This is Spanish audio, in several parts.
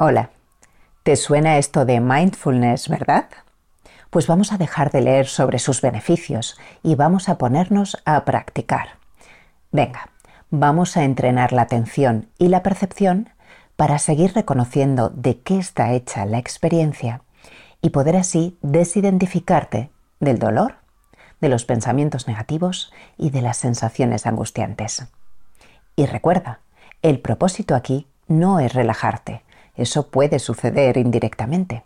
Hola, ¿te suena esto de mindfulness, verdad? Pues vamos a dejar de leer sobre sus beneficios y vamos a ponernos a practicar. Venga, vamos a entrenar la atención y la percepción para seguir reconociendo de qué está hecha la experiencia y poder así desidentificarte del dolor, de los pensamientos negativos y de las sensaciones angustiantes. Y recuerda, el propósito aquí no es relajarte, eso puede suceder indirectamente,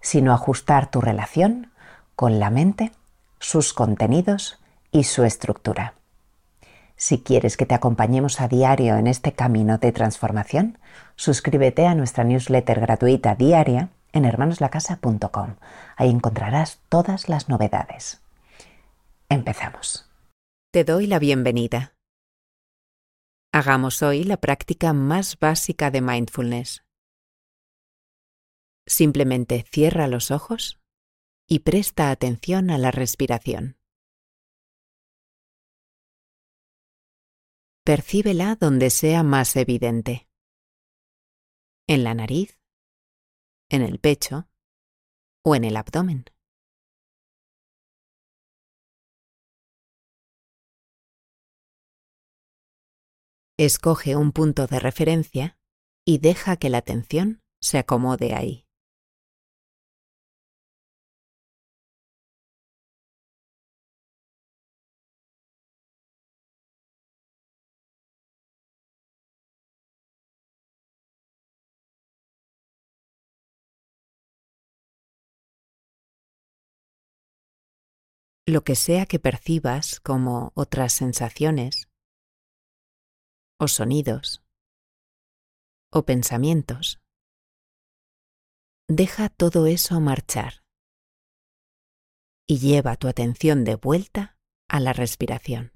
sino ajustar tu relación con la mente, sus contenidos y su estructura. Si quieres que te acompañemos a diario en este camino de transformación, suscríbete a nuestra newsletter gratuita diaria en hermanoslacasa.com. Ahí encontrarás todas las novedades. Empezamos. Te doy la bienvenida. Hagamos hoy la práctica más básica de mindfulness. Simplemente cierra los ojos y presta atención a la respiración. Percíbela donde sea más evidente. En la nariz, en el pecho o en el abdomen. Escoge un punto de referencia y deja que la atención se acomode ahí. Lo que sea que percibas como otras sensaciones o sonidos o pensamientos. Deja todo eso marchar y lleva tu atención de vuelta a la respiración.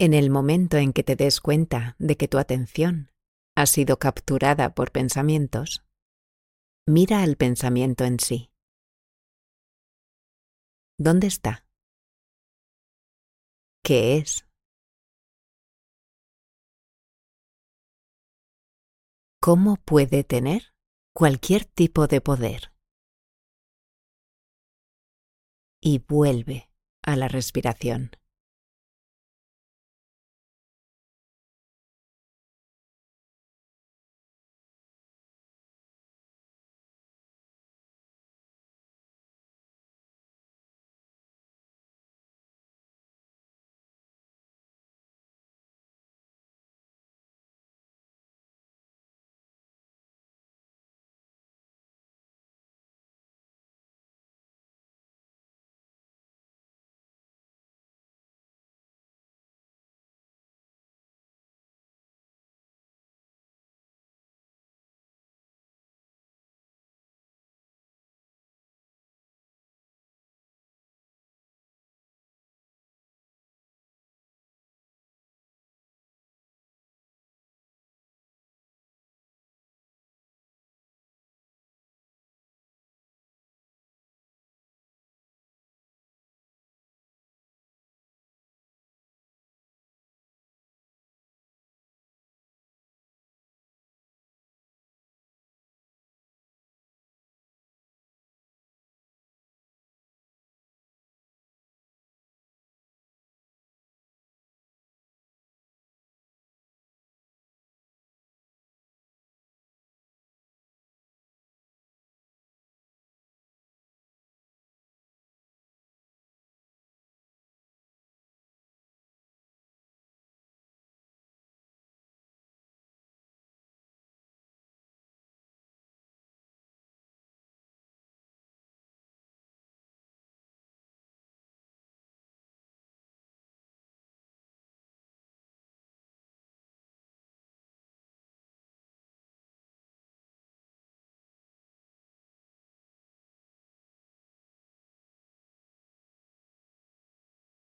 En el momento en que te des cuenta de que tu atención ha sido capturada por pensamientos, mira al pensamiento en sí. ¿Dónde está? ¿Qué es? ¿Cómo puede tener cualquier tipo de poder? Y vuelve a la respiración.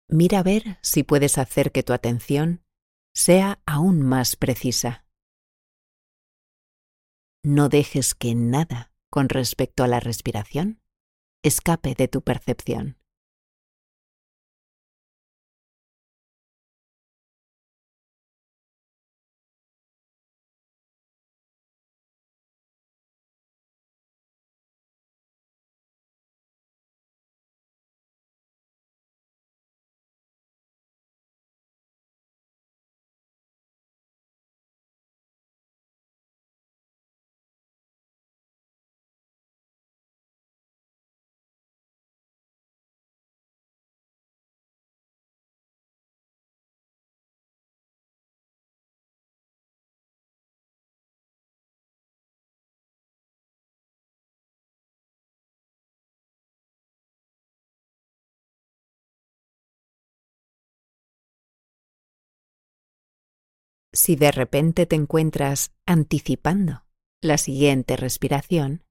Mira a ver si puedes hacer que tu atención sea aún más precisa. No dejes que nada con respecto a la respiración escape de tu percepción. Si de repente te encuentras anticipando la siguiente respiración,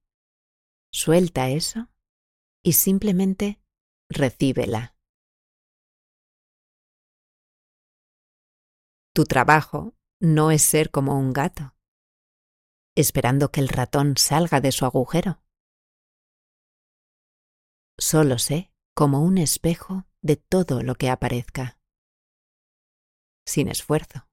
suelta eso y simplemente recíbela. Tu trabajo no es ser como un gato, esperando que el ratón salga de su agujero. Solo sé como un espejo de todo lo que aparezca, sin esfuerzo.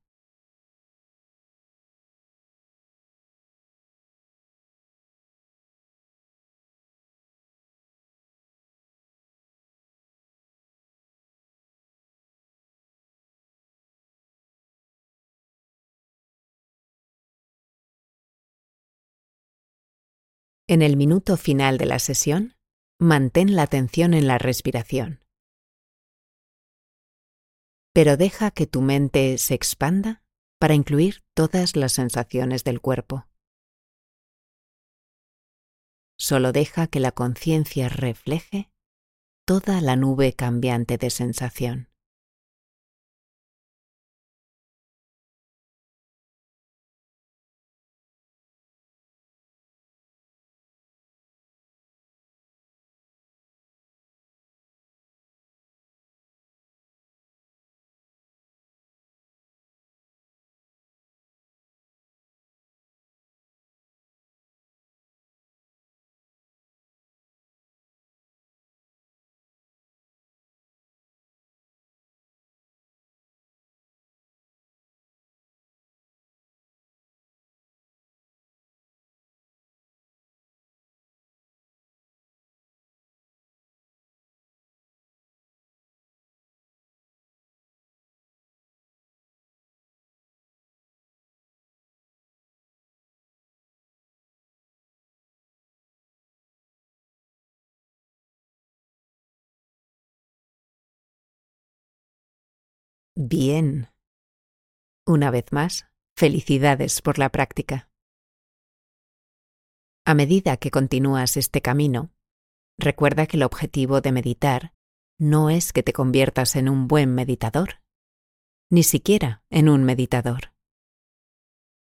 En el minuto final de la sesión, mantén la atención en la respiración. Pero deja que tu mente se expanda para incluir todas las sensaciones del cuerpo. Solo deja que la conciencia refleje toda la nube cambiante de sensación. Bien. Una vez más, felicidades por la práctica. A medida que continúas este camino, recuerda que el objetivo de meditar no es que te conviertas en un buen meditador, ni siquiera en un meditador.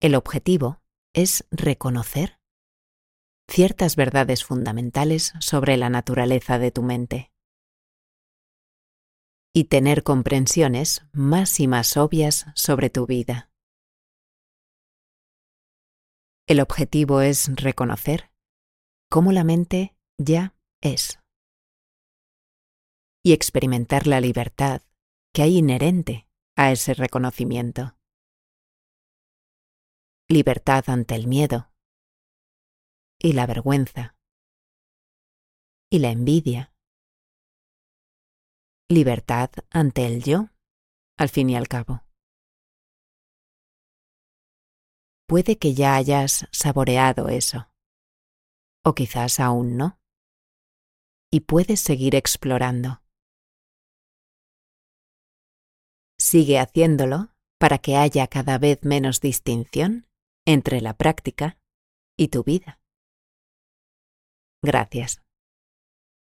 El objetivo es reconocer ciertas verdades fundamentales sobre la naturaleza de tu mente y tener comprensiones más y más obvias sobre tu vida. El objetivo es reconocer cómo la mente ya es y experimentar la libertad que hay inherente a ese reconocimiento. Libertad ante el miedo y la vergüenza y la envidia libertad ante el yo, al fin y al cabo. Puede que ya hayas saboreado eso, o quizás aún no, y puedes seguir explorando. Sigue haciéndolo para que haya cada vez menos distinción entre la práctica y tu vida. Gracias.